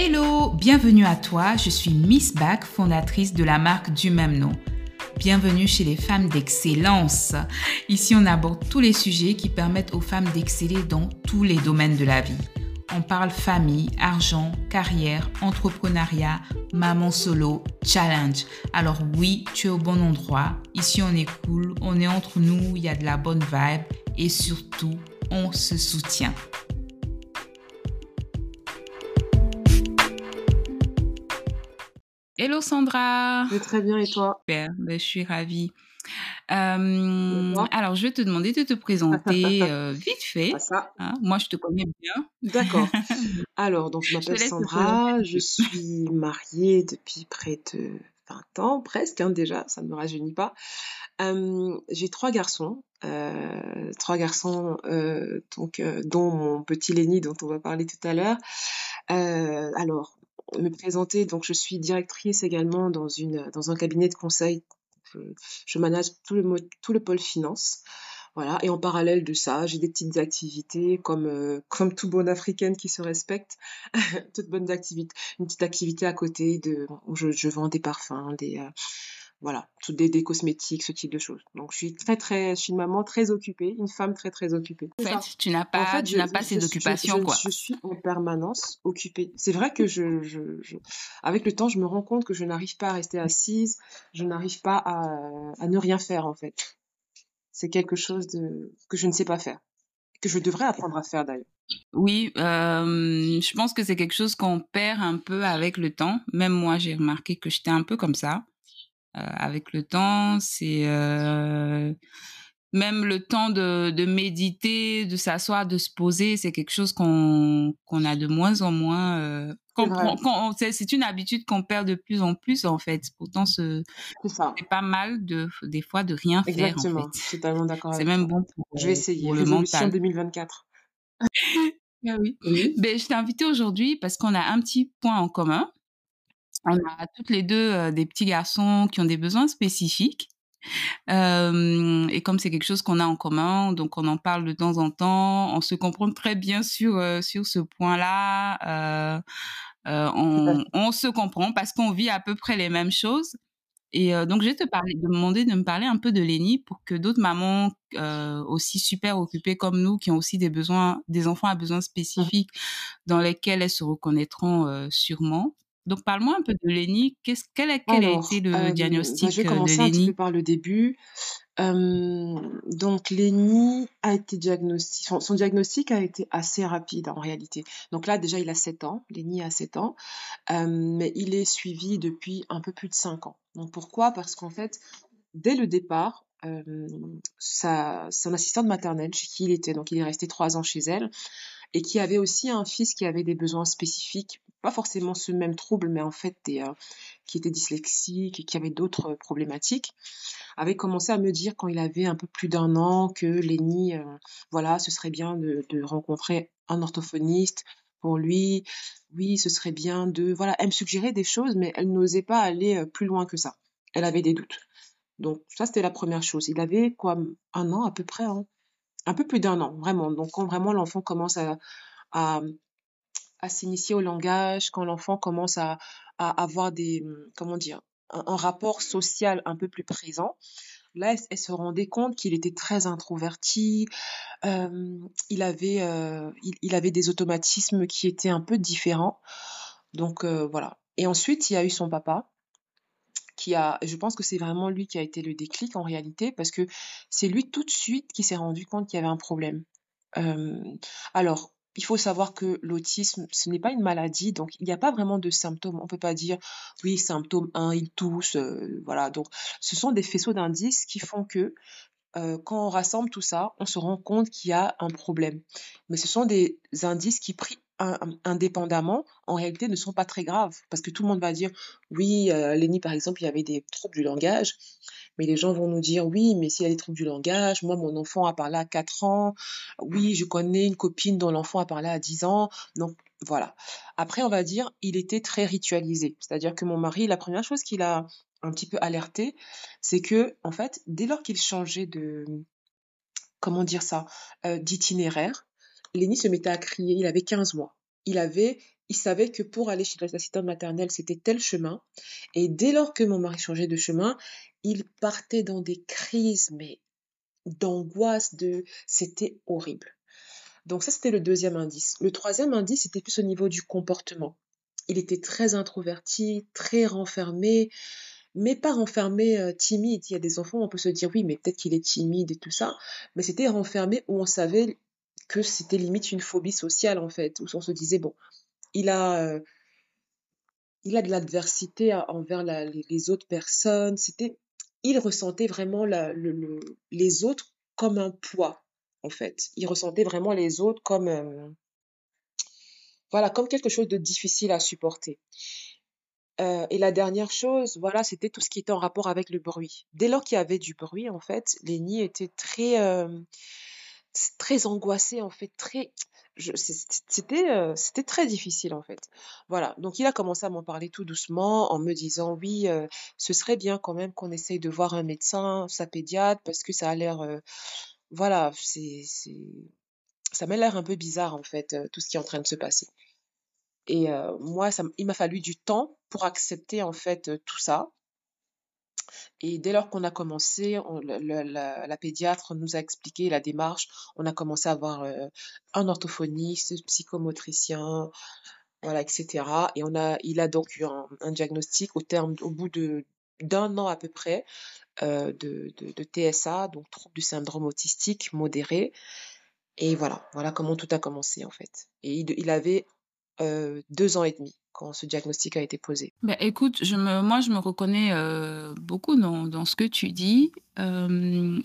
Hello, bienvenue à toi, je suis Miss Back, fondatrice de la marque du même nom. Bienvenue chez les femmes d'excellence. Ici, on aborde tous les sujets qui permettent aux femmes d'exceller dans tous les domaines de la vie. On parle famille, argent, carrière, entrepreneuriat, maman solo, challenge. Alors oui, tu es au bon endroit. Ici, on est cool, on est entre nous, il y a de la bonne vibe et surtout, on se soutient. Hello Sandra. Je vais très bien et toi? Super, ben, je suis ravie. Euh, alors, je vais te demander de te présenter euh, vite fait. Hein. Moi, je te connais bien. D'accord. Alors, donc, je m'appelle Sandra, je suis mariée depuis près de 20 ans, presque hein, déjà, ça ne me rajeunit pas. Euh, j'ai trois garçons, trois garçons, donc, dont mon petit Lenny dont on va parler tout à l'heure. alors, me présenter. Donc, je suis directrice également dans, une, dans un cabinet de conseil. Je, manage tout le, tout le pôle finance. Voilà. Et en parallèle de ça, j'ai des petites activités comme, euh, comme tout bon africaine qui se respecte. Toutes bonnes activités. Une petite activité à côté de, où je, je vends des parfums, des, euh, voilà, tout des, des, cosmétiques, ce type de choses. Donc je suis très très, je suis une maman très occupée, une femme très très occupée. En fait, tu n'as pas, en fait, tu n'as pas ces occupations quoi. Je suis en permanence occupée. C'est vrai que je, je, je, avec le temps, je me rends compte que je n'arrive pas à rester assise, je n'arrive pas à, à ne rien faire en fait. C'est quelque chose de que je ne sais pas faire, que je devrais apprendre à faire d'ailleurs. Oui, euh, je pense que c'est quelque chose qu'on perd un peu avec le temps. Même moi, j'ai remarqué que j'étais un peu comme ça. Euh, avec le temps. C'est euh, même le temps de, de méditer, de s'asseoir, de se poser, c'est quelque chose qu'on qu'on a de moins en moins. Euh, c'est une habitude qu'on perd de plus en plus en fait. Pourtant, c'est pas mal de des fois de rien faire. Exactement, en fait. totalement d'accord. C'est même bon pour. Je vais essayer. Pour le mental. 2024. ah oui. oui. Ben, je t'ai invité aujourd'hui parce qu'on a un petit point en commun. On a toutes les deux euh, des petits garçons qui ont des besoins spécifiques. Euh, et comme c'est quelque chose qu'on a en commun, donc on en parle de temps en temps, on se comprend très bien sur, euh, sur ce point-là. On, on, se comprend parce qu'on vit à peu près les mêmes choses. Et donc, je vais te parler, demander de me parler un peu de Lénie pour que d'autres mamans aussi super occupées comme nous, qui ont aussi des besoins, des enfants à besoins mmh. spécifiques, dans lesquels elles se reconnaîtront sûrement. Donc, parle-moi un peu de Lénie. Qu'est-ce, quel, a, quel a été le bah, diagnostic Je vais commencer un petit peu par le début. donc, Lénie a été diagnostiqué, son, diagnostic a été assez rapide en réalité. Donc là, déjà, il a 7 ans. Lénie a 7 ans. mais il est suivi depuis un peu plus de 5 ans. Donc, pourquoi? Parce qu'en fait, dès le départ, sa, son assistante maternelle, chez qui il était, donc il est resté 3 ans chez elle, et qui avait aussi un fils qui avait des besoins spécifiques pas forcément ce même trouble, mais en fait euh, qui était dyslexique et qui avait d'autres problématiques, avait commencé à me dire quand il avait un peu plus d'un an que Lénie, euh, voilà, ce serait bien de, rencontrer un orthophoniste pour lui. Oui, ce serait bien de, voilà, elle me suggérait des choses, mais elle n'osait pas aller euh, plus loin que ça. Elle avait des doutes. Donc ça, c'était la première chose. Il avait quoi, un an à peu près, hein un peu plus d'un an, vraiment. Donc quand vraiment l'enfant commence à, à à s'initier au langage, quand l'enfant commence à, à, avoir des, comment dire, un, rapport social un peu plus présent, là, elle, se rendait compte qu'il était très introverti, euh, il, avait, euh, il, avait des automatismes qui étaient un peu différents. Donc euh, voilà. Et ensuite, il y a eu son papa, qui a, je pense que c'est vraiment lui qui a été le déclic en réalité, parce que c'est lui tout de suite qui s'est rendu compte qu'il y avait un problème. Alors, il faut savoir que l'autisme, ce n'est pas une maladie, donc il n'y a pas vraiment de symptômes. On ne peut pas dire, oui, symptôme 1, il tousse, euh, voilà. Donc, ce sont des faisceaux d'indices qui font que euh, quand on rassemble tout ça, on se rend compte qu'il y a un problème. Mais ce sont des indices qui, pris indépendamment, en réalité, ne sont pas très graves. Parce que tout le monde va dire, oui, euh, Lenny, par exemple, il y avait des troubles du langage. Mais les gens vont nous dire, oui, mais s'il y a des troubles du langage, moi, mon enfant a parlé à 4 ans. Oui, je connais une copine dont l'enfant a parlé à 10 ans. Donc, voilà. Après, on va dire, il était très ritualisé. C'est-à-dire que mon mari, la première chose qu'il a un petit peu alerté, c'est que, en fait, dès lors qu'il changeait de, comment dire ça, euh, d'itinéraire, Lenny se mettait à crier. Il avait 15 mois. Il avait il savait que pour aller chez l'assistante maternelle, c'était tel chemin. Et dès lors que mon mari changeait de chemin, il partait dans des crises, mais d'angoisse, de... c'était horrible. Donc ça, c'était le deuxième indice. Le troisième indice, c'était plus au niveau du comportement. Il était très introverti, très renfermé, mais pas renfermé euh, timide. Il y a des enfants, on peut se dire oui, mais peut-être qu'il est timide et tout ça, mais c'était renfermé où on savait que c'était limite une phobie sociale en fait, où on se disait bon, il a, euh, il a de l'adversité envers les, autres personnes. C'était, il ressentait vraiment le, les autres comme un poids en fait. Il ressentait vraiment les autres comme euh, voilà, comme quelque chose de difficile à supporter. Euh, et la dernière chose, voilà, c'était tout ce qui était en rapport avec le bruit. Dès lors qu'il y avait du bruit, en fait, Lénie était très, euh, très angoissée, en fait, très, c'était, euh, c'était très difficile, en fait. Voilà. Donc, il a commencé à m'en parler tout doucement, en me disant, oui, ce serait bien quand même qu'on essaye de voir un médecin, sa pédiatre, parce que ça a l'air, voilà, c'est, ça m'a l'air un peu bizarre, en fait, tout ce qui est en train de se passer. Et moi, ça, il m'a fallu du temps pour accepter en fait tout ça. Et dès lors qu'on a commencé, la, pédiatre nous a expliqué la démarche. On a commencé à avoir un orthophoniste, psychomotricien, voilà, etc. Et on a, il a donc eu un, diagnostic au terme, au bout de d'un an à peu près de, de, TSA, donc trouble du syndrome autistique modéré. Et voilà, voilà comment tout a commencé en fait. Et il, il avait euh, deux ans et demi quand ce diagnostic a été posé. Ben, écoute, je me, moi, je me reconnais euh, beaucoup dans, ce que tu dis. Euh,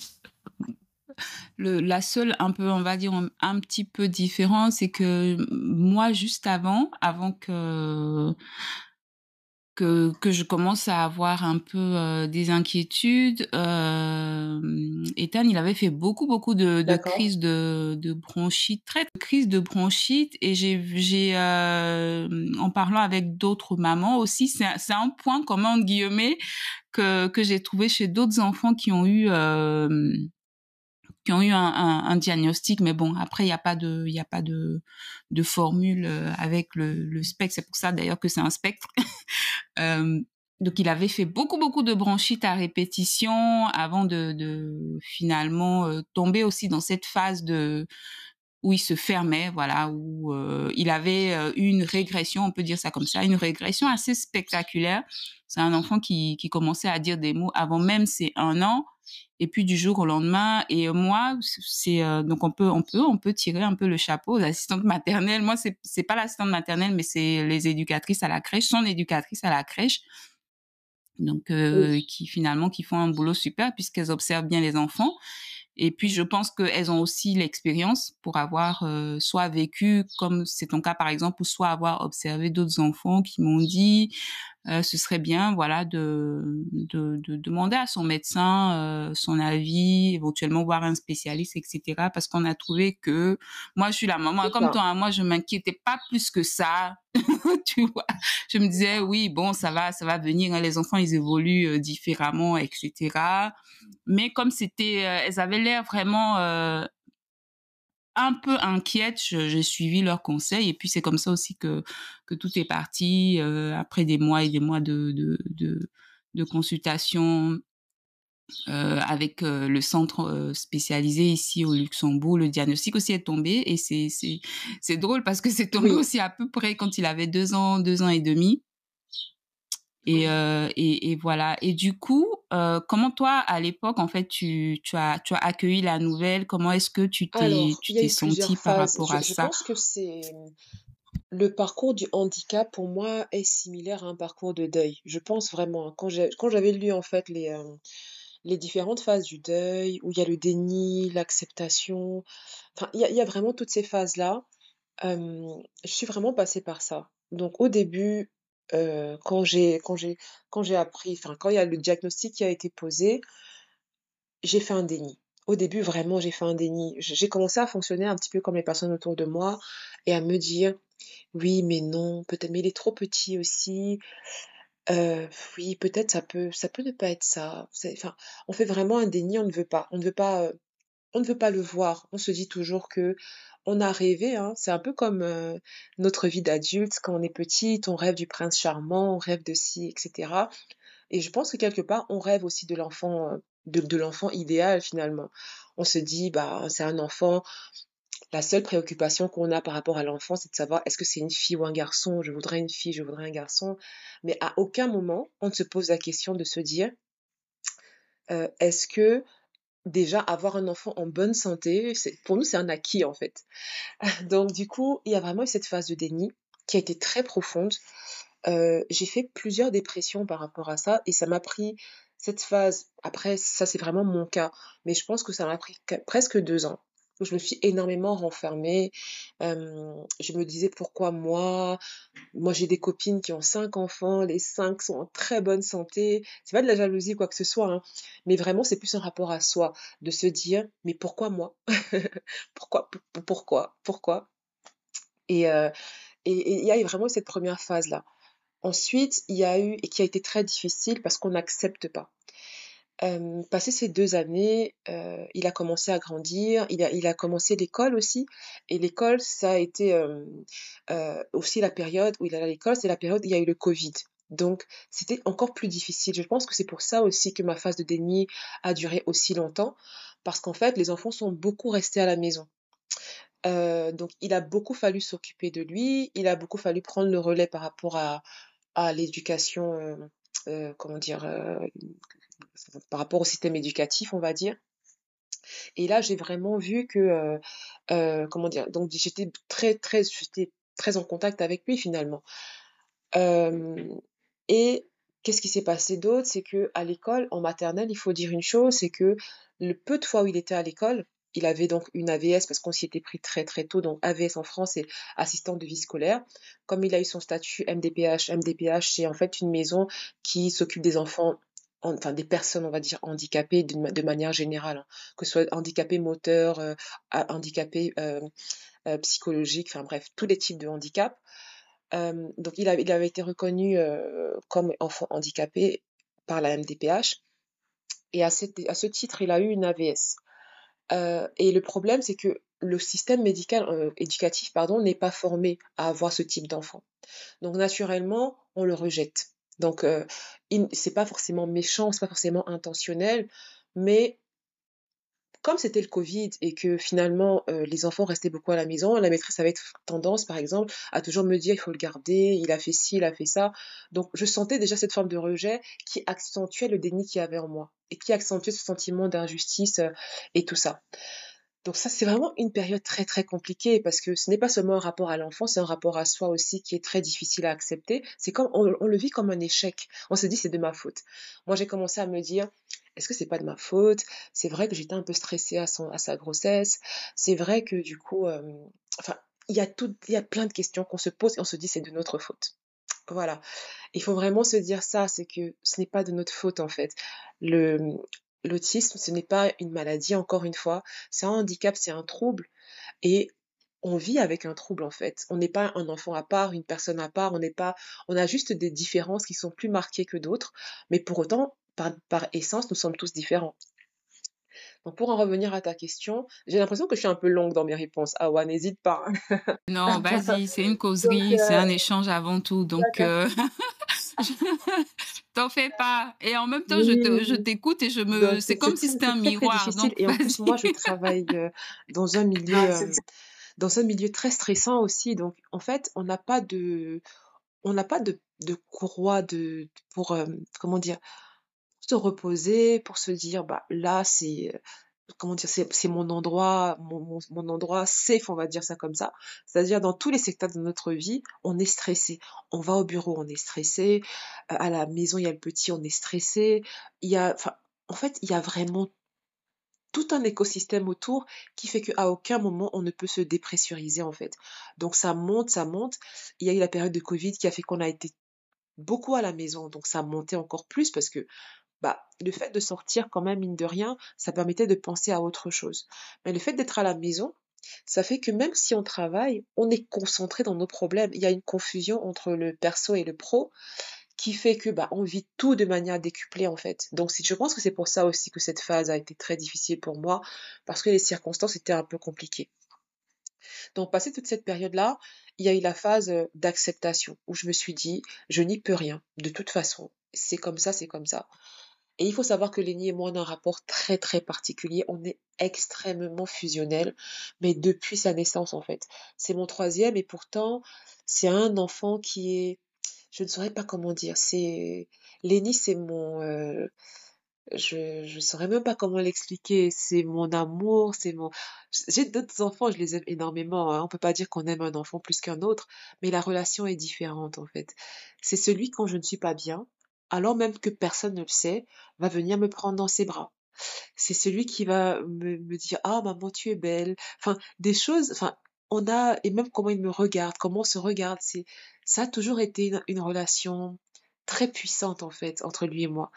la seule, un peu, on va dire, un, petit peu différent, c'est que moi, juste avant, avant que que, que je commence à avoir un peu euh, des inquiétudes. Euh, Ethan, il avait fait beaucoup, beaucoup de, de crises de, de bronchite, très de crises de bronchite. Et j'ai, j'ai euh, en parlant avec d'autres mamans aussi, c'est, c'est un point commun, entre guillemets, que, que j'ai trouvé chez d'autres enfants qui ont eu... Euh, qui ont eu un, un, un, diagnostic, mais bon, après il n'y a pas de, il y a pas de, de formule avec le, le spectre. C'est pour ça d'ailleurs que c'est un spectre. Donc il avait fait beaucoup beaucoup de bronchites à répétition avant de, de finalement tomber aussi dans cette phase de où il se fermait, voilà, où euh, il avait euh, une régression, on peut dire ça comme ça, une régression assez spectaculaire. C'est un enfant qui, qui commençait à dire des mots avant même ses un an. Et puis du jour au lendemain et moi c'est euh, donc on peut on peut on peut tirer un peu le chapeau aux assistantes maternelles. Moi c'est c'est pas l'assistante maternelle mais c'est les éducatrices à la crèche son éducatrice à la crèche. Donc euh, qui finalement qui font un boulot super puisqu'elles observent bien les enfants et puis je pense qu'elles ont aussi l'expérience pour avoir euh, soit vécu comme c'est ton cas par exemple ou soit avoir observé d'autres enfants qui m'ont dit ce serait bien voilà de, de, de demander à son médecin euh, son avis éventuellement voir un spécialiste etc parce qu'on a trouvé que moi je suis la maman comme toi hein, moi je m'inquiétais pas plus que ça tu vois. Je me disais oui bon ça va ça va venir hein, les enfants ils évoluent euh, différemment etc mais comme c'était elles avaient l'air vraiment un peu inquiète, j'ai suivi leurs conseils et puis c'est comme ça aussi que que tout est parti euh, après des mois et des mois de de de, de consultation euh, avec euh, le centre spécialisé ici au Luxembourg. Le diagnostic aussi est tombé et c'est drôle parce que c'est tombé oui. aussi à peu près quand il avait deux ans deux ans et demi. Et, euh, et, et, voilà. Et du coup, euh, comment toi, à l'époque, en fait, tu, tu, as, tu as accueilli la nouvelle? Comment est-ce que tu t'es, senti par rapport je, à je ça? Je pense que c'est le parcours du handicap pour moi est similaire à un parcours de deuil. Je pense vraiment. Quand j'ai, quand j'avais lu en fait les euh, les différentes phases du deuil, où il y a le déni, l'acceptation, enfin il y y a vraiment toutes ces phases là. Je suis vraiment passée par ça. Donc au début, euh, quand j'ai quand j'ai quand j'ai appris, enfin quand il y a le diagnostic qui a été posé, j'ai fait un déni. Au début, vraiment, j'ai fait un déni. J'ai commencé à fonctionner un petit peu comme les personnes autour de moi et à me dire, oui, mais non, peut-être, mais il est trop petit aussi. Euh, oui, peut-être ça peut, ça peut ne pas être ça. Enfin, on fait vraiment un déni, on ne veut pas, on ne veut pas, euh, on ne veut pas le voir. On se dit toujours que on a rêvé, hein. c'est un peu comme euh, notre vie d'adulte, quand on est petite, on rêve du prince charmant, on rêve de ci, etc. Et je pense que quelque part, on rêve aussi de l'enfant, euh, de, l'enfant idéal finalement. On se dit, bah, c'est un enfant. La seule préoccupation qu'on a par rapport à l'enfant, c'est de savoir est-ce que c'est une fille ou un garçon? Je voudrais une fille, je voudrais un garçon. Mais à aucun moment, on ne se pose la question de se dire, euh, est-ce que déjà avoir un enfant en bonne santé, pour nous c'est un acquis en fait. Donc du coup, il y a vraiment eu cette phase de déni qui a été très profonde. Euh, j'ai fait plusieurs dépressions par rapport à ça et ça m'a pris cette phase. Après, ça c'est vraiment mon cas, mais je pense que ça m'a pris presque deux ans je me suis énormément renfermée. je me disais pourquoi moi? Moi j'ai des copines qui ont cinq enfants, les cinq sont en très bonne santé. C'est pas de la jalousie quoi que ce soit, hein, mais vraiment c'est plus un rapport à soi, de se dire mais pourquoi moi? Pourquoi Pourquoi Pourquoi? Et il y a vraiment cette première phase là. Ensuite, il y a eu, et qui a été très difficile parce qu'on n'accepte pas passé ces deux années, il a commencé à grandir, il a, il a commencé l'école aussi. Et l'école, ça a été aussi la période où il allait à l'école, c'est la période où il y a eu le Covid. Donc, c'était encore plus difficile. Je pense que c'est pour ça aussi que ma phase de déni a duré aussi longtemps, parce qu'en fait, les enfants sont beaucoup restés à la maison. donc, il a beaucoup fallu s'occuper de lui, il a beaucoup fallu prendre le relais par rapport à, à l'éducation, comment dire, par rapport au système éducatif, on va dire. Et là, j'ai vraiment vu que, euh, euh, comment dire, donc j'étais très, très, j'étais très en contact avec lui finalement. Et qu'est-ce qui s'est passé d'autre? C'est que à l'école, en maternelle, il faut dire une chose, c'est que le peu de fois où il était à l'école, il avait donc une AVS parce qu'on s'y était pris très très tôt, donc AVS en France c'est assistant de vie scolaire. Comme il a eu son statut MDPH, MDPH c'est en fait une maison qui s'occupe des enfants enfin des personnes, on va dire, handicapées de, manière générale, hein. que ce soit handicapés moteurs, euh, handicapés euh, euh, psychologiques, enfin bref, tous les types de handicap. donc il, avait été reconnu comme enfant handicapé par la MDPH et à, à, ce titre, il a eu une AVS. et le problème, c'est que le système médical éducatif pardon n'est pas formé à avoir ce type d'enfant. Donc naturellement, on le rejette. Donc, euh, c'est pas forcément méchant, c'est pas forcément intentionnel, mais comme c'était le Covid et que finalement euh, les enfants restaient beaucoup à la maison, la maîtresse avait tendance, par exemple, à toujours me dire il faut le garder, il a fait ci, il a fait ça. Donc je sentais déjà cette forme de rejet qui accentuait le déni qu'il y avait en moi et qui accentuait ce sentiment d'injustice euh, et tout ça. Donc ça, c'est vraiment une période très très compliquée parce que ce n'est pas seulement un rapport à l'enfant, c'est un rapport à soi aussi qui est très difficile à accepter. C'est comme on, le vit comme un échec. On se dit c'est de ma faute. Moi, j'ai commencé à me dire est-ce que c'est pas de ma faute? C'est vrai que j'étais un peu stressée à, son, à sa grossesse. C'est vrai que du coup, euh, enfin, il y a tout, il y a plein de questions qu'on se pose et on se dit c'est de notre faute. Voilà. Il faut vraiment se dire ça, c'est que ce n'est pas de notre faute en fait. Le, l'autisme, ce n'est pas une maladie, encore une fois, c'est un handicap, c'est un trouble. Et on vit avec un trouble en fait. On n'est pas un enfant à part, une personne à part, on n'est pas, on a juste des différences qui sont plus marquées que d'autres, mais pour autant, par, essence, nous sommes tous différents. Donc pour en revenir à ta question, j'ai l'impression que je suis un peu longue dans mes réponses. Ah ouais, n'hésite pas. non, vas-y, c'est une causerie, c'est un euh, échange avant tout. Donc euh, T'en fais pas. Et en même temps, je t'écoute et je me. C'est comme si c'était un miroir. Donc, et en plus, moi, je travaille euh, dans un milieu, euh, dans un milieu très stressant aussi. Donc, en fait, on n'a pas de, on n'a pas de, de courroie de pour euh, comment dire, se reposer, pour se dire bah là c'est comment dire, c'est mon endroit, mon, mon, endroit safe, on va dire ça comme ça. C'est-à-dire dans tous les secteurs de notre vie, on est stressé. On va au bureau, on est stressé. Euh, à la maison, il y a le petit, on est stressé. Il y a, en fait, il y a vraiment tout un écosystème autour qui fait qu'à aucun moment on ne peut se dépressuriser en fait. Donc ça monte, ça monte. Il y a eu la période de Covid qui a fait qu'on a été beaucoup à la maison, donc ça monté encore plus parce que bah, le fait de sortir quand même, mine de rien, ça permettait de penser à autre chose. Mais le fait d'être à la maison, ça fait que même si on travaille, on est concentré dans nos problèmes. Il y a une confusion entre le perso et le pro qui fait que bah, on vit tout de manière décuplée en fait. Donc je pense que c'est pour ça aussi que cette phase a été très difficile pour moi parce que les circonstances étaient un peu compliquées. Donc passé toute cette période-là, il y a eu la phase euh, d'acceptation où je me suis dit je n'y peux rien de toute façon. C'est comme ça, c'est comme ça. Et il faut savoir que Lénie et moi, on a un rapport très très particulier. On est extrêmement fusionnel, mais depuis sa naissance en fait. C'est mon troisième et pourtant, c'est un enfant qui est je ne saurais pas comment dire. C'est Lénie, c'est mon euh, je je saurais même pas comment l'expliquer. C'est mon amour, c'est mon. J'ai d'autres enfants, je les aime énormément. Hein. On peut pas dire qu'on aime un enfant plus qu'un autre, mais la relation est différente en fait. C'est celui quand je ne suis pas bien, alors même que personne ne le sait, va venir me prendre dans ses bras. C'est celui qui va me, dire ah maman tu es belle. Enfin des choses. Enfin on a et même comment il me regarde, comment on se regarde. C'est ça a toujours été une, relation très puissante en fait entre lui et moi.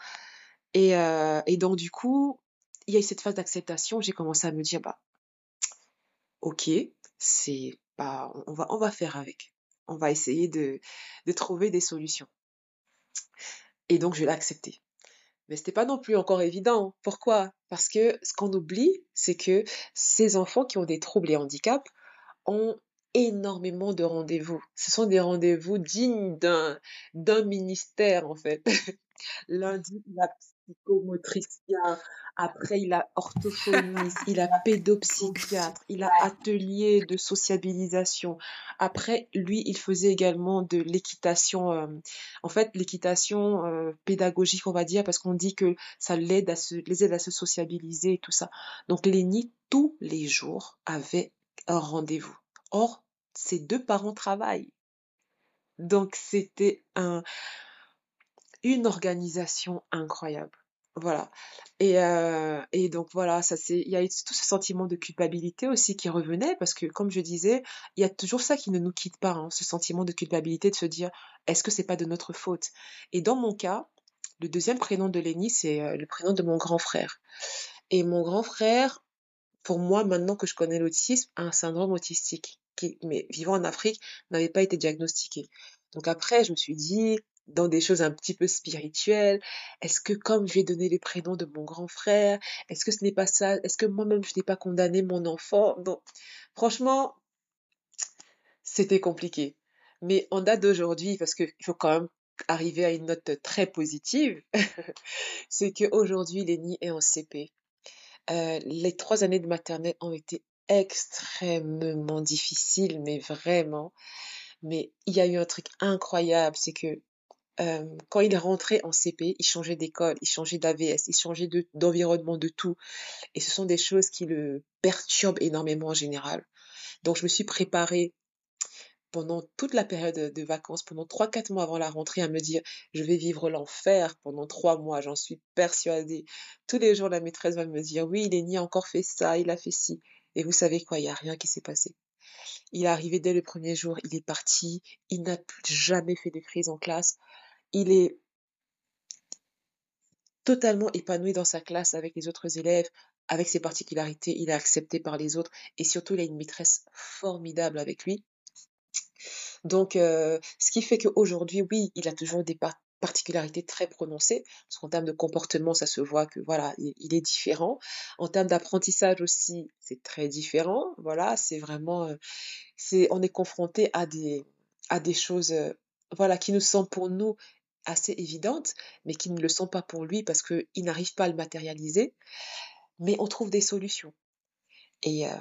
Et, euh, et donc du coup, il y a eu cette phase d'acceptation. J'ai commencé à me dire bah ok, c'est bah on va faire avec. On va essayer de trouver des solutions. Et donc je l'ai accepté. Mais c'était pas non plus encore évident. Pourquoi? Parce que ce qu'on oublie, c'est que ces enfants qui ont des troubles et handicaps ont énormément de rendez-vous. Ce sont des rendez-vous dignes d'un, d'un ministère, en fait. Lundi, il a psychomotricien, après il a orthophoniste, il a pédopsychiatre, il a atelier de sociabilisation. Après, lui, il faisait également de l'équitation, euh, en fait, l'équitation euh, pédagogique, on va dire, parce qu'on dit que ça l'aide à se, les aide à se sociabiliser et tout ça. Donc, Lénie, tous les jours, avait un rendez-vous. Or, ses deux parents travaillent. Donc c'était un, une organisation incroyable. Voilà. Et, euh, et donc voilà, ça c'est, il y a eu tout ce sentiment de culpabilité aussi qui revenait parce que comme je disais, il y a toujours ça qui ne nous quitte pas, hein, ce sentiment de culpabilité de se dire est-ce que c'est pas de notre faute? Et dans mon cas, le deuxième prénom de Lénie, c'est euh, le prénom de mon grand frère. Et mon grand frère, pour moi, maintenant que je connais l'autisme, a un syndrome autistique qui, mais vivant en Afrique, n'avait pas été diagnostiqué. Donc après, je me suis dit, dans des choses un petit peu spirituelles, est-ce que comme je donner les prénoms de mon grand frère, est-ce que ce n'est pas ça Est-ce que moi-même je n'ai pas condamné mon enfant? Donc, franchement, c'était compliqué. Mais en date d'aujourd'hui, parce qu'il faut quand même arriver à une note très positive, c'est qu'aujourd'hui, Lénie est en CP. Euh, les trois années de maternelle ont été extrêmement difficiles, mais vraiment. Mais il y a eu un truc incroyable, c'est que euh, quand il rentré en CP, il changeait d'école, il changeait d'AVS, il changeait d'environnement, de, tout. Et ce sont des choses qui le perturbent énormément en général. Donc je me suis préparée pendant toute la période de vacances, pendant 3-4 mois avant la rentrée, à me dire je vais vivre l'enfer pendant 3 mois, j'en suis persuadée. Tous les jours, la maîtresse va me dire oui, il a encore fait ça, il a fait ci. Et vous savez quoi, il n'y a rien qui s'est passé. Il est arrivé dès le premier jour, il est parti, il n'a jamais fait de crise en classe. Il est totalement épanoui dans sa classe avec les autres élèves, avec ses particularités, il est accepté par les autres et surtout il a une maîtresse formidable avec lui. Donc, euh, ce qui fait qu'aujourd'hui, oui, il a toujours des particularités très prononcées, parce qu'en termes de comportement, ça se voit que voilà, il, est différent. En termes d'apprentissage aussi, c'est très différent. Voilà, c'est vraiment, euh, on est confronté à des, à des choses, euh, voilà, qui nous sont pour nous assez évidentes, mais qui ne le sont pas pour lui parce qu'il n'arrive pas à le matérialiser. Mais on trouve des solutions. Et, euh,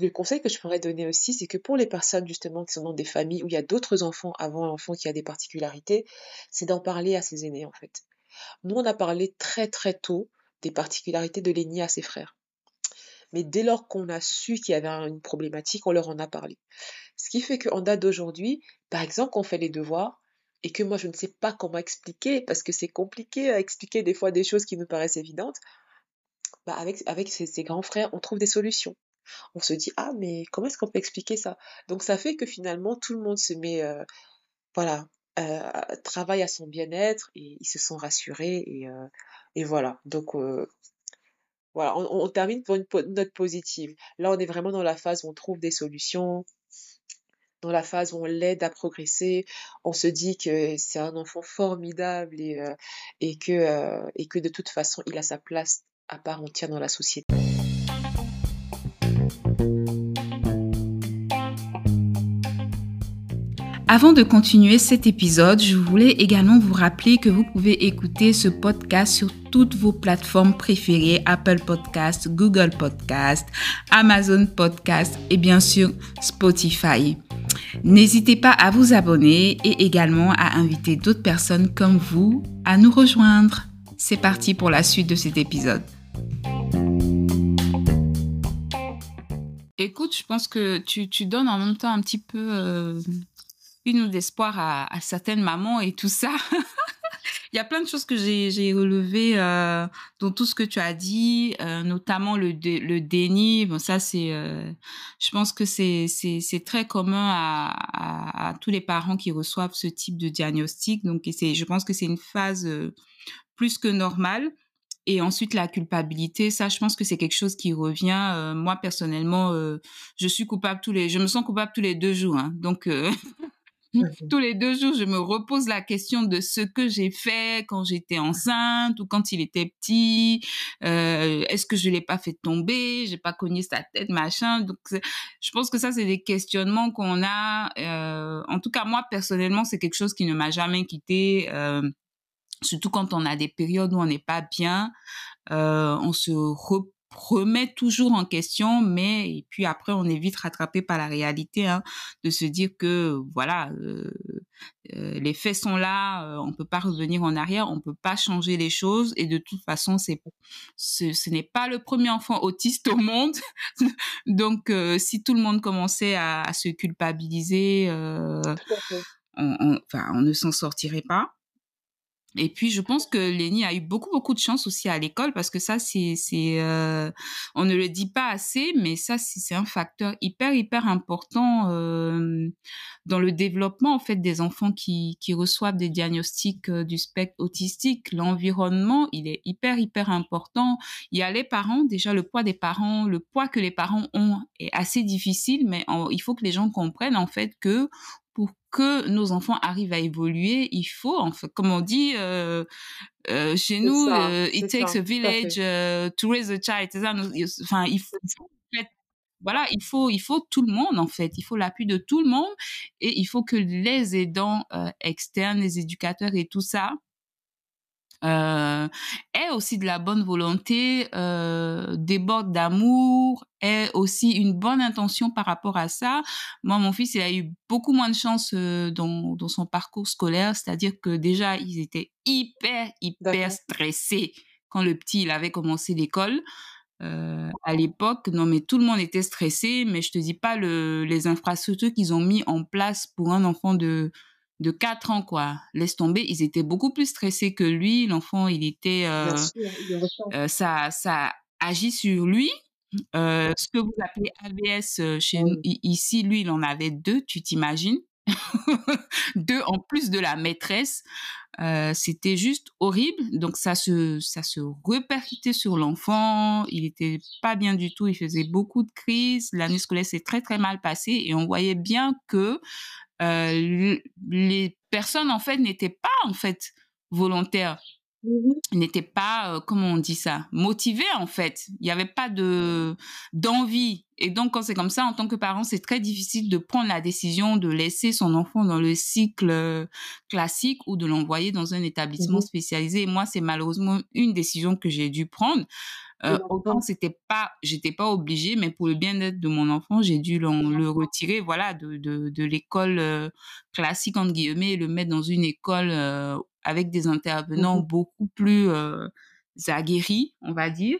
le conseil que je pourrais donner aussi, c'est que pour les personnes justement qui sont dans des familles où il y a d'autres enfants avant l'enfant qui a des particularités, c'est d'en parler à ses aînés en fait. Nous, on a parlé très très tôt des particularités de l'aîné à ses frères. Mais dès lors qu'on a su qu'il y avait une problématique, on leur en a parlé. Ce qui fait qu'en date d'aujourd'hui, par exemple, qu'on fait les devoirs, et que moi je ne sais pas comment expliquer, parce que c'est compliqué à expliquer des fois des choses qui nous paraissent évidentes, bah avec, avec ses, grands frères, on trouve des solutions. On se dit, ah, mais comment est-ce qu'on peut expliquer ça? Donc ça fait que finalement, tout le monde se met, euh, voilà, euh, travaille à son bien-être et ils se sont rassurés et, euh, et voilà. Donc voilà, on, termine pour une note positive. Là, on est vraiment dans la phase où on trouve des solutions. Dans la phase où on l'aide à progresser, on se dit que c'est un enfant formidable et, euh, que, euh, et que de toute façon, il a sa place à part entière dans la société. Avant de continuer cet épisode, je voulais également vous rappeler que vous pouvez écouter ce podcast sur toutes vos plateformes préférées, Apple Podcast, Google Podcast, Amazon Podcast et bien sûr Spotify. N'hésitez pas à vous abonner et également à inviter d'autres personnes comme vous à nous rejoindre. C'est parti pour la suite de cet épisode. Écoute, je pense que tu, donnes en même temps un petit peu euh, une d'espoir à, certaines mamans et tout ça. Il y a plein de choses que j'ai relevées euh, dans tout ce que tu as dit, euh, notamment le, le déni. Bon, ça, c'est, euh, je pense que c'est très commun à, à, tous les parents qui reçoivent ce type de diagnostic. Donc, je pense que c'est une phase plus que normale. Et ensuite, la culpabilité, ça, je pense que c'est quelque chose qui revient. moi, personnellement, je suis coupable tous les, je me sens coupable tous les deux jours. Hein. donc, tous les deux jours, je me repose la question de ce que j'ai fait quand j'étais enceinte ou quand il était petit. Euh, est-ce que je l'ai pas fait tomber? J'ai pas cogné sa tête, machin. Donc, je pense que ça, c'est des questionnements qu'on a. Euh, en tout cas, moi personnellement, c'est quelque chose qui ne m'a jamais quitté. Euh, surtout quand on a des périodes où on n'est pas bien, on se repose remet toujours en question, mais et puis après on est vite rattrapé par la réalité, hein, de se dire que voilà, euh, euh, les faits sont là, euh, on peut pas revenir en arrière, on peut pas changer les choses, et de toute façon c'est ce, ce n'est pas le premier enfant autiste au monde, donc si tout le monde commençait à, à se culpabiliser, on, on, enfin, on ne s'en sortirait pas. Et puis, je pense que Lénie a eu beaucoup, beaucoup de chance aussi à l'école parce que ça, c'est, euh, on ne le dit pas assez, mais ça, c'est un facteur hyper, hyper important euh, dans le développement, en fait, des enfants qui, qui reçoivent des diagnostics euh, du spectre autistique. L'environnement, il est hyper, hyper important. Il y a les parents, déjà, le poids des parents, le poids que les parents ont est assez difficile, mais il faut que les gens comprennent, en fait, que que nos enfants arrivent à évoluer, il faut, en fait, comme on dit euh, euh, chez nous, euh, it takes a village to raise a child. Enfin, il faut, voilà, il faut, il faut tout le monde en fait. Il faut l'appui de tout le monde et il faut que les aidants externes, les éducateurs et tout ça euh, est aussi de la bonne volonté, euh, déborde d'amour, est aussi une bonne intention par rapport à ça. Moi, mon fils, il a eu beaucoup moins de chance euh, dans, dans son parcours scolaire, c'est-à-dire que déjà, ils étaient hyper, hyper stressés quand le petit, il avait commencé l'école. Euh, à l'époque, non, mais tout le monde était stressé, mais je te dis pas le, les infrastructures qu'ils ont mis en place pour un enfant de de 4 ans, quoi. Laisse tomber, ils étaient beaucoup plus stressés que lui. L'enfant, il était... Euh, euh, ça, ça agit sur lui. Euh, ce que vous appelez AVS chez nous, ici, lui, il en avait deux, tu t'imagines? Deux en plus de la maîtresse. c'était juste horrible. Donc ça se ça se répercutait sur l'enfant. Il était pas bien du tout. Il faisait beaucoup de crises. L'année scolaire s'est très très mal passée et on voyait bien que euh, les personnes en fait n'étaient pas en fait volontaires. Mmh n'étaient pas euh, comment on dit ça motivées en fait. Il n'y avait pas de d'envie. Et donc quand c'est comme ça en tant que parent c'est très difficile de prendre la décision de laisser son enfant dans le cycle euh, classique ou de l'envoyer dans un établissement mmh spécialisé. Et moi c'est malheureusement une décision que j'ai dû prendre euh, autant c'était pas, j'étais pas obligée, mais pour le bien-être de mon enfant, j'ai dû le retirer, voilà, de, de, de l'école euh, classique entre guillemets, et le mettre dans une école euh, avec des intervenants mmh beaucoup plus aguerris, on va dire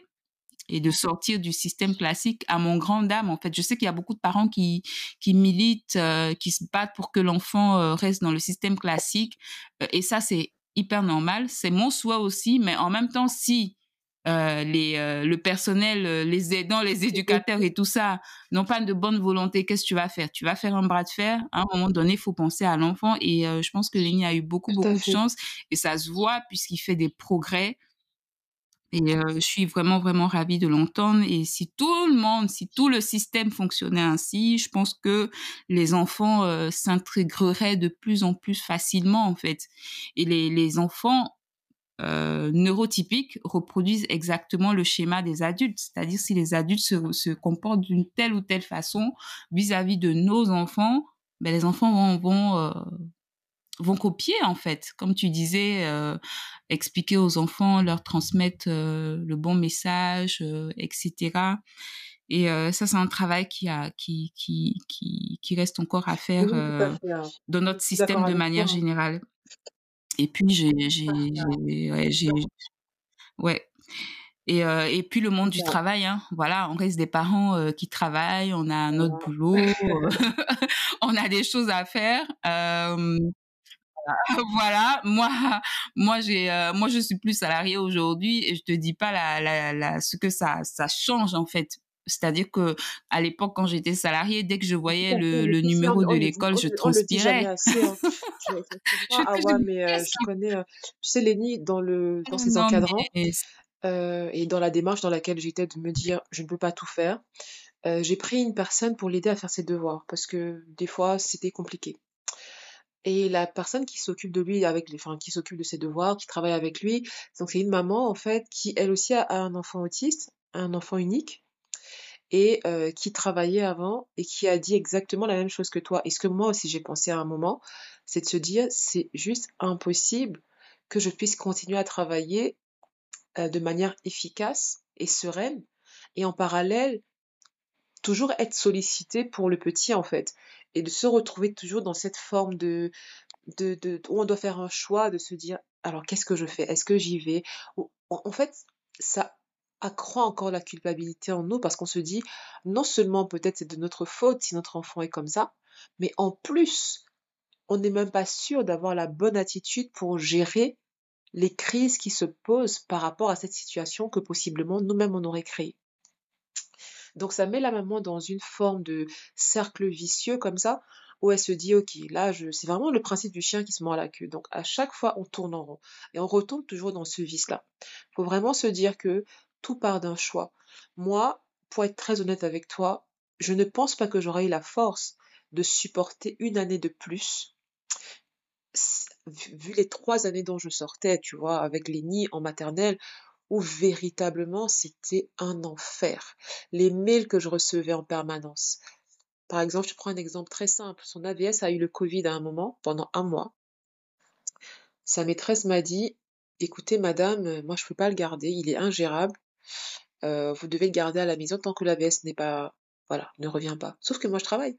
et de sortir du système classique à mon grand dame en fait. Je sais qu'il y a beaucoup de parents qui qui militent qui se battent pour que l'enfant reste dans le système classique et ça c'est hyper normal. C'est mon souhait aussi mais en même temps si euh, les, euh, le personnel, euh, les aidants, les éducateurs et tout ça n'ont pas de bonne volonté, qu'est-ce que tu vas faire? Tu vas faire un bras de fer. À un moment donné, il faut penser à l'enfant. Et je pense que Lénie a eu beaucoup, beaucoup de chance. Et ça se voit puisqu'il fait des progrès Et je suis vraiment, vraiment ravie de l'entendre. Et si tout le monde, si tout le système fonctionnait ainsi, je pense que les enfants s'intégreraient de plus en plus facilement, en fait. Et les, les enfants neurotypiques reproduisent exactement le schéma des adultes. C'est-à-dire si les adultes se, se comportent d'une telle ou telle façon vis-à-vis de nos enfants, ben, les enfants vont, vont vont copier en fait, comme tu disais, euh, expliquer aux enfants, leur transmettre euh, le bon message, euh, etc. Et ça, c'est un travail qui, a, qui, qui, qui, qui reste encore à faire hein. dans notre système de manière générale. Et puis, j'ai... Ouais, ouais. Et, et puis le monde du travail, hein. voilà, on reste des parents qui travaillent, on a notre boulot, on a des choses à faire. voilà, moi, moi j'ai, euh, moi je suis plus salariée aujourd'hui et je te dis pas la, la, la, ce que ça, ça change en fait. C'est-à-dire que à l'époque, quand j'étais salariée, dès que je voyais le, le numéro de l'école, je transpirais. Hein. ah ouais, mais euh, je connais, euh, tu sais, Lénie, dans le, dans ses encadrants et dans la démarche dans laquelle j'étais de me dire, je ne peux pas tout faire. j'ai pris une personne pour l'aider à faire ses devoirs parce que des fois c'était compliqué. Et la personne qui s'occupe de lui avec les, enfin, qui s'occupe de ses devoirs, qui travaille avec lui, donc c'est une maman en fait qui elle aussi a un enfant autiste, un enfant unique, et euh, qui travaillait avant et qui a dit exactement la même chose que toi. Et ce que moi aussi j'ai pensé à un moment, c'est de se dire c'est juste impossible que je puisse continuer à travailler euh, de manière efficace et sereine, et en parallèle toujours être sollicité pour le petit en fait. Et de se retrouver toujours dans cette forme de, de, de où on doit faire un choix, de se dire alors qu'est-ce que je fais? Est-ce que j'y vais? En fait, ça accroît encore la culpabilité en nous parce qu'on se dit non seulement peut-être c'est de notre faute si notre enfant est comme ça, mais en plus, on n'est même pas sûr d'avoir la bonne attitude pour gérer les crises qui se posent par rapport à cette situation que possiblement nous-mêmes on aurait créée. Donc ça met la maman dans une forme de cercle vicieux comme ça, où elle se dit, ok, là, c'est vraiment le principe du chien qui se mord la queue. Donc à chaque fois, on tourne en rond et on retombe toujours dans ce vice-là. Il faut vraiment se dire que tout part d'un choix. Moi, pour être très honnête avec toi, je ne pense pas que j'aurais eu la force de supporter une année de plus vu les trois années dont je sortais, tu vois, avec les en maternelle, où véritablement c'était un enfer. Les mails que je recevais en permanence. Par exemple, je prends un exemple très simple. Son AVS a eu le Covid à un moment, pendant un mois. Sa maîtresse m'a dit, écoutez madame, moi je ne peux pas le garder, il est ingérable. Euh, vous devez le garder à la maison tant que l'AVS n'est pas, voilà, ne revient pas. Sauf que moi je travaille.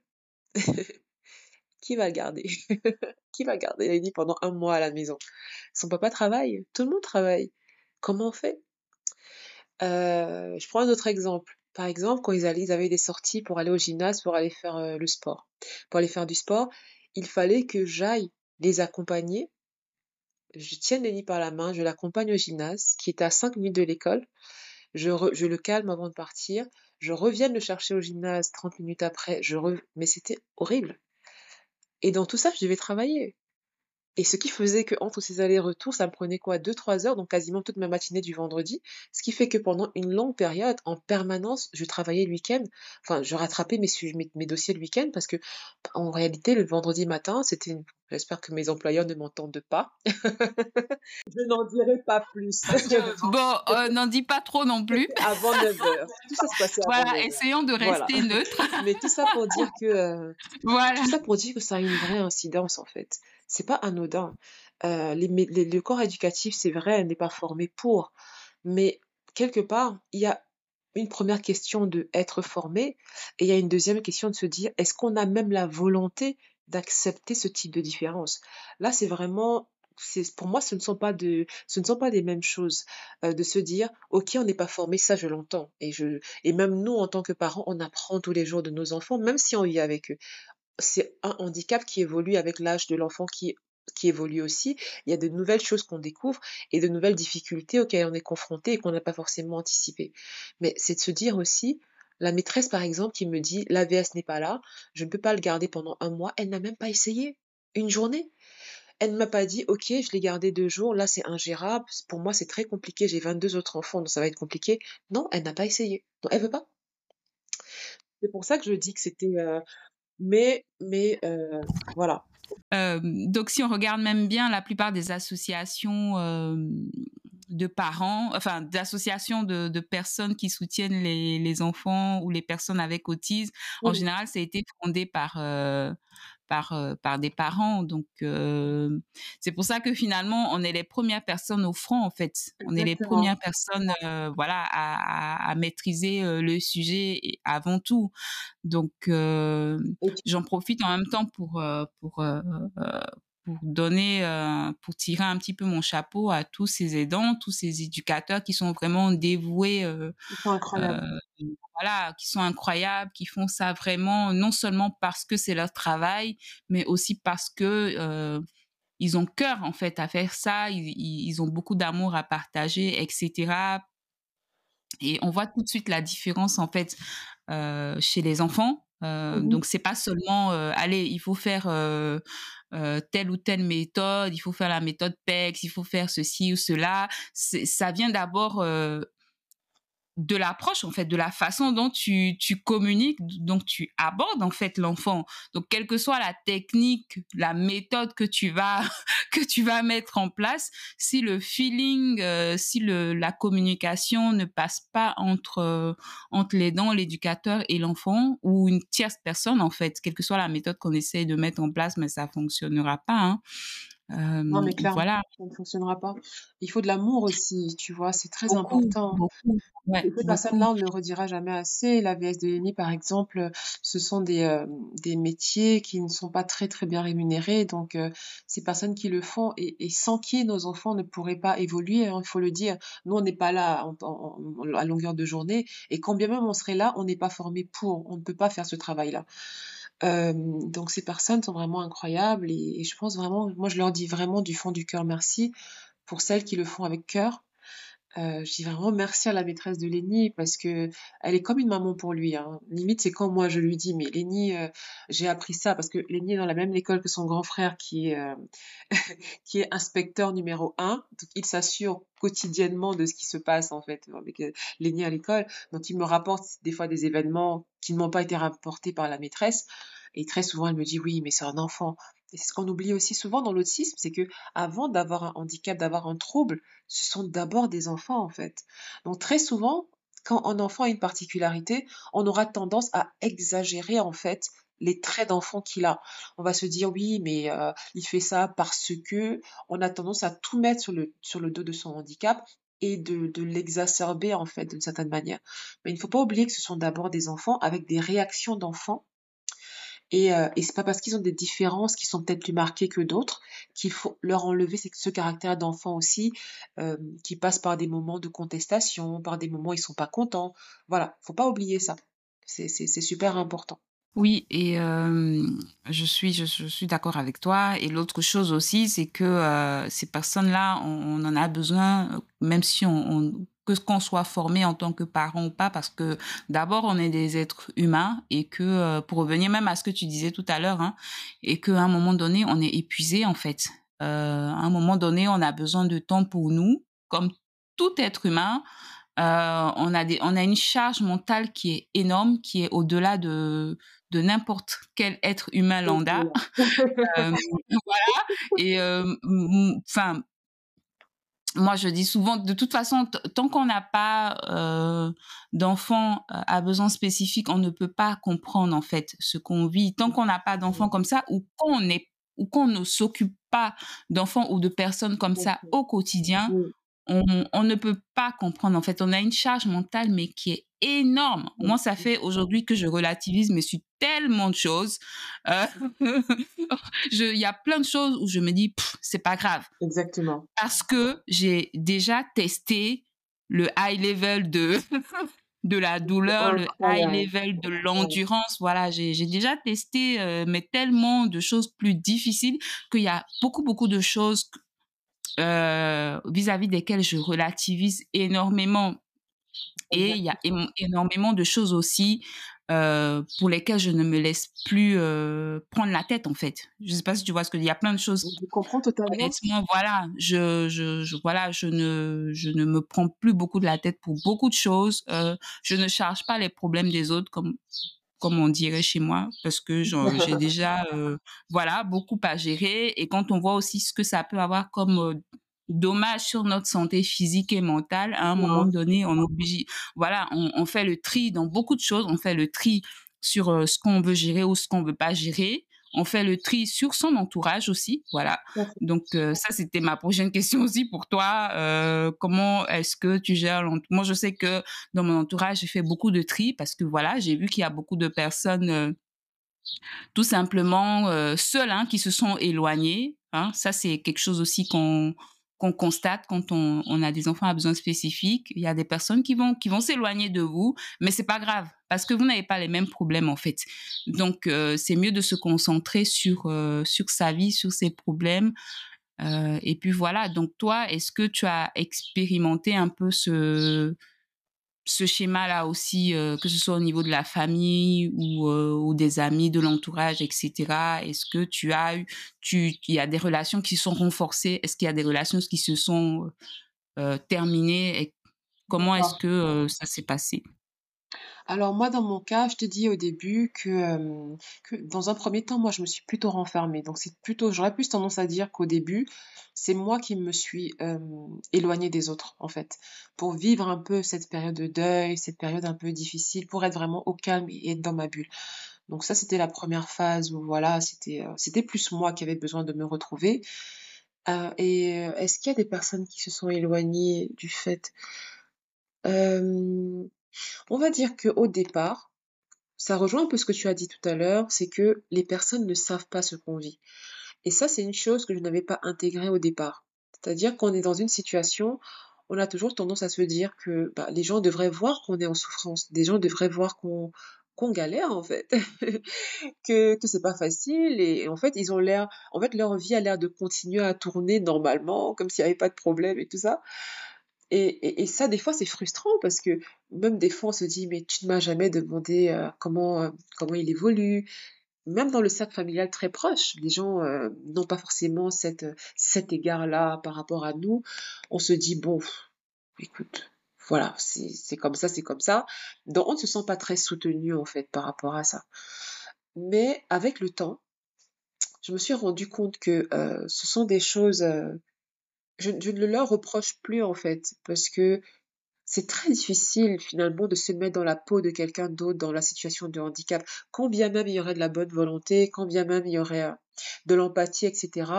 Qui va le garder? Qui va garder dit pendant un mois à la maison? Son papa travaille, tout le monde travaille. Comment on fait? Euh, Je prends un autre exemple. Par exemple, quand ils, avaient des sorties pour aller au gymnase, pour aller faire euh, le sport. Pour aller faire du sport, il fallait que j'aille les accompagner. Je tienne Lenny par la main, je l'accompagne au gymnase, qui est à 5 minutes de l'école. Je, le calme avant de partir. Je reviens le chercher au gymnase 30 minutes après. Mais c'était horrible. Et dans tout ça, je devais travailler. Et ce qui faisait que entre ces allers-retours, ça me prenait quoi Deux, trois heures, donc quasiment toute ma matinée du vendredi. Ce qui fait que pendant une longue période, en permanence, je travaillais le week-end. Enfin, je rattrapais mes, mes, dossiers le week-end parce que, en réalité, le vendredi matin, c'était J'espère que mes employeurs ne m'entendent pas. je n'en dirai pas plus. bon, euh, n'en dis pas trop non plus. Avant 9 heures. Tout ça se passait avant Voilà, essayons de rester neutre. Mais tout ça pour dire que. Euh, voilà. Tout ça pour dire que ça a une vraie incidence en fait c'est pas anodin. Euh, le corps éducatif, c'est vrai, n'est pas formé pour, mais quelque part, il y a une première question de être formé et il y a une deuxième question de se dire est-ce qu'on a même la volonté d'accepter ce type de différence? Là, c'est vraiment pour moi ce ne sont pas de des mêmes choses euh, de se dire ok on n'est pas formé ça je l'entends. Et même nous en tant que parents on apprend tous les jours de nos enfants même si on vit avec eux c'est un handicap qui évolue avec l'âge de l'enfant qui, qui évolue aussi. Il y a de nouvelles choses qu'on découvre et de nouvelles difficultés auxquelles on est confronté et qu'on n'a pas forcément anticipé. Mais c'est de se dire aussi, la maîtresse par exemple qui me dit l'AVS n'est pas là, je ne peux pas le garder pendant un mois, elle n'a même pas essayé une journée. Elle ne m'a pas dit, OK, je l'ai gardé deux jours, là c'est ingérable, pour moi c'est très compliqué, j'ai 22 autres enfants, donc ça va être compliqué. Non, elle n'a pas essayé. Donc elle veut pas. C'est pour ça que je dis que c'était... Euh, mais, mais euh, voilà. Euh, donc si on regarde même bien la plupart des associations de parents, enfin d'associations de, de, personnes qui soutiennent les, les, enfants ou les personnes avec autisme, en général, ça a été fondé par par, euh, par des parents. Donc, euh, c'est pour ça que finalement, on est les premières personnes au front, en fait. On est les premières personnes, euh, voilà, à, à, maîtriser le sujet avant tout. Donc, j'en profite en même temps pour, pour, pour donner, pour tirer un petit peu mon chapeau à tous ces aidants, tous ces éducateurs qui sont vraiment dévoués. incroyables voilà, qui sont incroyables, qui font ça vraiment non seulement parce que c'est leur travail, mais aussi parce que euh, ils ont cœur en fait à faire ça, ils, ils ont beaucoup d'amour à partager, etc. Et on voit tout de suite la différence en fait euh, chez les enfants. Euh, mmh Donc c'est pas seulement euh, allez, il faut faire euh, telle ou telle méthode, il faut faire la méthode PEX, il faut faire ceci ou cela. Ça vient d'abord de l'approche en fait de la façon dont tu, tu communiques donc tu abordes en fait l'enfant donc quelle que soit la technique la méthode que tu vas que tu vas mettre en place si le feeling euh, si le la communication ne passe pas entre euh, entre les dents l'éducateur et l'enfant ou une tierce personne en fait quelle que soit la méthode qu'on essaie de mettre en place mais ça fonctionnera pas hein. Non, mais clairement, voilà. ça ne fonctionnera pas. Il faut de l'amour aussi, tu vois, c'est très important. Beaucoup. Ouais, ces personnes-là, on ne le redira jamais assez. La VS de l'ENI, par exemple, ce sont des, euh, des métiers qui ne sont pas très très bien rémunérés. Donc, euh, ces personnes qui le font et, et, sans qui nos enfants ne pourraient pas évoluer, hein, il faut le dire. Nous, on n'est pas là à longueur de journée. Et quand bien même on serait là, on n'est pas formé pour. On ne peut pas faire ce travail-là. Euh, donc ces personnes sont vraiment incroyables et, et, je pense vraiment, moi je leur dis vraiment du fond du cœur merci pour celles qui le font avec cœur euh, je dis vraiment merci à la maîtresse de Lénie parce que elle est comme une maman pour lui. Hein. Limite, c'est quand moi je lui dis, mais Lénie, euh, j'ai appris ça parce que Lénie est dans la même école que son grand frère qui est, euh, qui est inspecteur numéro un. Donc, il s'assure quotidiennement de ce qui se passe en fait avec Lénie à l'école. Donc, il me rapporte des fois des événements qui ne m'ont pas été rapportés par la maîtresse. Et très souvent, elle me dit, oui, mais c'est un enfant. Et c'est ce qu'on oublie aussi souvent dans l'autisme, c'est que avant d'avoir un handicap, d'avoir un trouble, ce sont d'abord des enfants en fait. Donc très souvent, quand un enfant a une particularité, on aura tendance à exagérer en fait les traits d'enfant qu'il a. On va se dire oui, mais euh, il fait ça parce que on a tendance à tout mettre sur le, sur le dos de son handicap et de, de l'exacerber en fait d'une certaine manière. Mais il ne faut pas oublier que ce sont d'abord des enfants avec des réactions d'enfants et, euh, et c'est pas parce qu'ils ont des différences qui sont peut-être plus marquées que d'autres qu'il faut leur enlever ce caractère d'enfant aussi, euh, qui passe par des moments de contestation, par des moments où ils sont pas contents. Voilà, faut pas oublier ça. C'est super important. Oui, et euh, je suis, je, suis d'accord avec toi. Et l'autre chose aussi, c'est que euh, ces personnes-là, on, en a besoin, même si on que qu'on soit formé en tant que parent ou pas, parce que d'abord on est des êtres humains et que euh, pour revenir même à ce que tu disais tout à l'heure, hein, et qu'à un moment donné on est épuisé en fait. Euh, à un moment donné on a besoin de temps pour nous, comme tout être humain. Euh, on a des, on a une charge mentale qui est énorme, qui est au-delà de de n'importe quel être humain lambda. euh, voilà. Et enfin, moi, je dis souvent, de toute façon, tant qu'on n'a pas euh, d'enfants euh, à besoins spécifiques, on ne peut pas comprendre en fait ce qu'on vit. Tant qu'on n'a pas d'enfants comme ça, ou qu'on est, ou qu'on ne s'occupe pas d'enfants ou de personnes comme ça au quotidien, on, on, ne peut pas comprendre. En fait, on a une charge mentale, mais qui est énorme. Moi, ça fait aujourd'hui que je relativise, mais sur tellement de choses. Euh, il y a plein de choses où je me dis, c'est pas grave. Exactement. Parce que j'ai déjà testé le high level de de la douleur, le high level de l'endurance. Voilà, j'ai déjà testé, euh, mais tellement de choses plus difficiles qu'il y a beaucoup, beaucoup de choses euh, vis-à-vis desquelles je relativise énormément. Et il y a énormément de choses aussi euh, pour lesquelles je ne me laisse plus euh, prendre la tête en fait. Je sais pas si tu vois ce que il y a plein de choses. Je comprends totalement. Honnêtement, voilà, je, je, je, voilà, je ne je ne me prends plus beaucoup de la tête pour beaucoup de choses. Euh, je ne charge pas les problèmes des autres comme comme on dirait chez moi, parce que j'ai déjà, euh, voilà, beaucoup à gérer. Et quand on voit aussi ce que ça peut avoir comme euh, dommage sur notre santé physique et mentale, à un moment donné, on oblige, voilà, on, on, fait le tri dans beaucoup de choses. On fait le tri sur euh, ce qu'on veut gérer ou ce qu'on veut pas gérer on fait le tri sur son entourage aussi, voilà. Donc euh, ça c'était ma prochaine question aussi pour toi. Euh, comment est-ce que tu gères l'entourage Moi je sais que dans mon entourage j'ai fait beaucoup de tri parce que voilà j'ai vu qu'il y a beaucoup de personnes tout simplement seules hein, qui se sont éloignées. Hein. Ça c'est quelque chose aussi qu'on qu'on constate quand on, a des enfants à besoins spécifiques. Il y a des personnes qui vont qui vont s'éloigner de vous, mais c'est pas grave parce que vous n'avez pas les mêmes problèmes en fait. Donc euh, c'est mieux de se concentrer sur euh, sur sa vie, sur ses problèmes. Euh, et puis voilà. Donc toi, est-ce que tu as expérimenté un peu ce ce schéma-là aussi, euh, que ce soit au niveau de la famille ou, euh, ou des amis, de l'entourage, etc. Est-ce que tu as eu, tu, il y a des relations qui sont renforcées? Est-ce qu'il y a des relations qui se sont euh, terminées? Et Comment est-ce que ça s'est passé? Alors moi, dans mon cas, je te dis au début que, que dans un premier temps, moi, je me suis plutôt renfermée. Donc c'est plutôt, j'aurais plus tendance à dire qu'au début, c'est moi qui me suis éloignée des autres, en fait, pour vivre un peu cette période de deuil, cette période un peu difficile, pour être vraiment au calme et être dans ma bulle. Donc ça, c'était la première phase où voilà, c'était c'était plus moi qui avais besoin de me retrouver. et est-ce qu'il y a des personnes qui se sont éloignées du fait on va dire qu'au départ, ça rejoint un peu ce que tu as dit tout à l'heure, c'est que les personnes ne savent pas ce qu'on vit. Et ça, c'est une chose que je n'avais pas intégrée au départ. C'est-à-dire qu'on est dans une situation, on a toujours tendance à se dire que bah, les gens devraient voir qu'on est en souffrance, des gens devraient voir qu'on galère en fait, que que c'est pas facile et en fait ils ont l'air, en fait leur vie a l'air de continuer à tourner normalement comme s'il n'y avait pas de problème et tout ça. Et, ça, des fois, c'est frustrant parce que même des fois, on se dit, mais tu ne m'as jamais demandé euh, comment, euh, comment il évolue. Même dans le cercle familial très proche, les gens euh, n'ont pas forcément cette, cet égard-là par rapport à nous. On se dit, bon, écoute, voilà, c'est comme ça, c'est comme ça. Donc, on ne se sent pas très soutenu, en fait, par rapport à ça. Mais avec le temps, je me suis rendu compte que ce sont des choses je, ne le leur reproche plus en fait, parce que c'est très difficile finalement de se mettre dans la peau de quelqu'un d'autre dans la situation de handicap. Quand bien même il y aurait de la bonne volonté, quand bien même il y aurait euh, de l'empathie, etc.,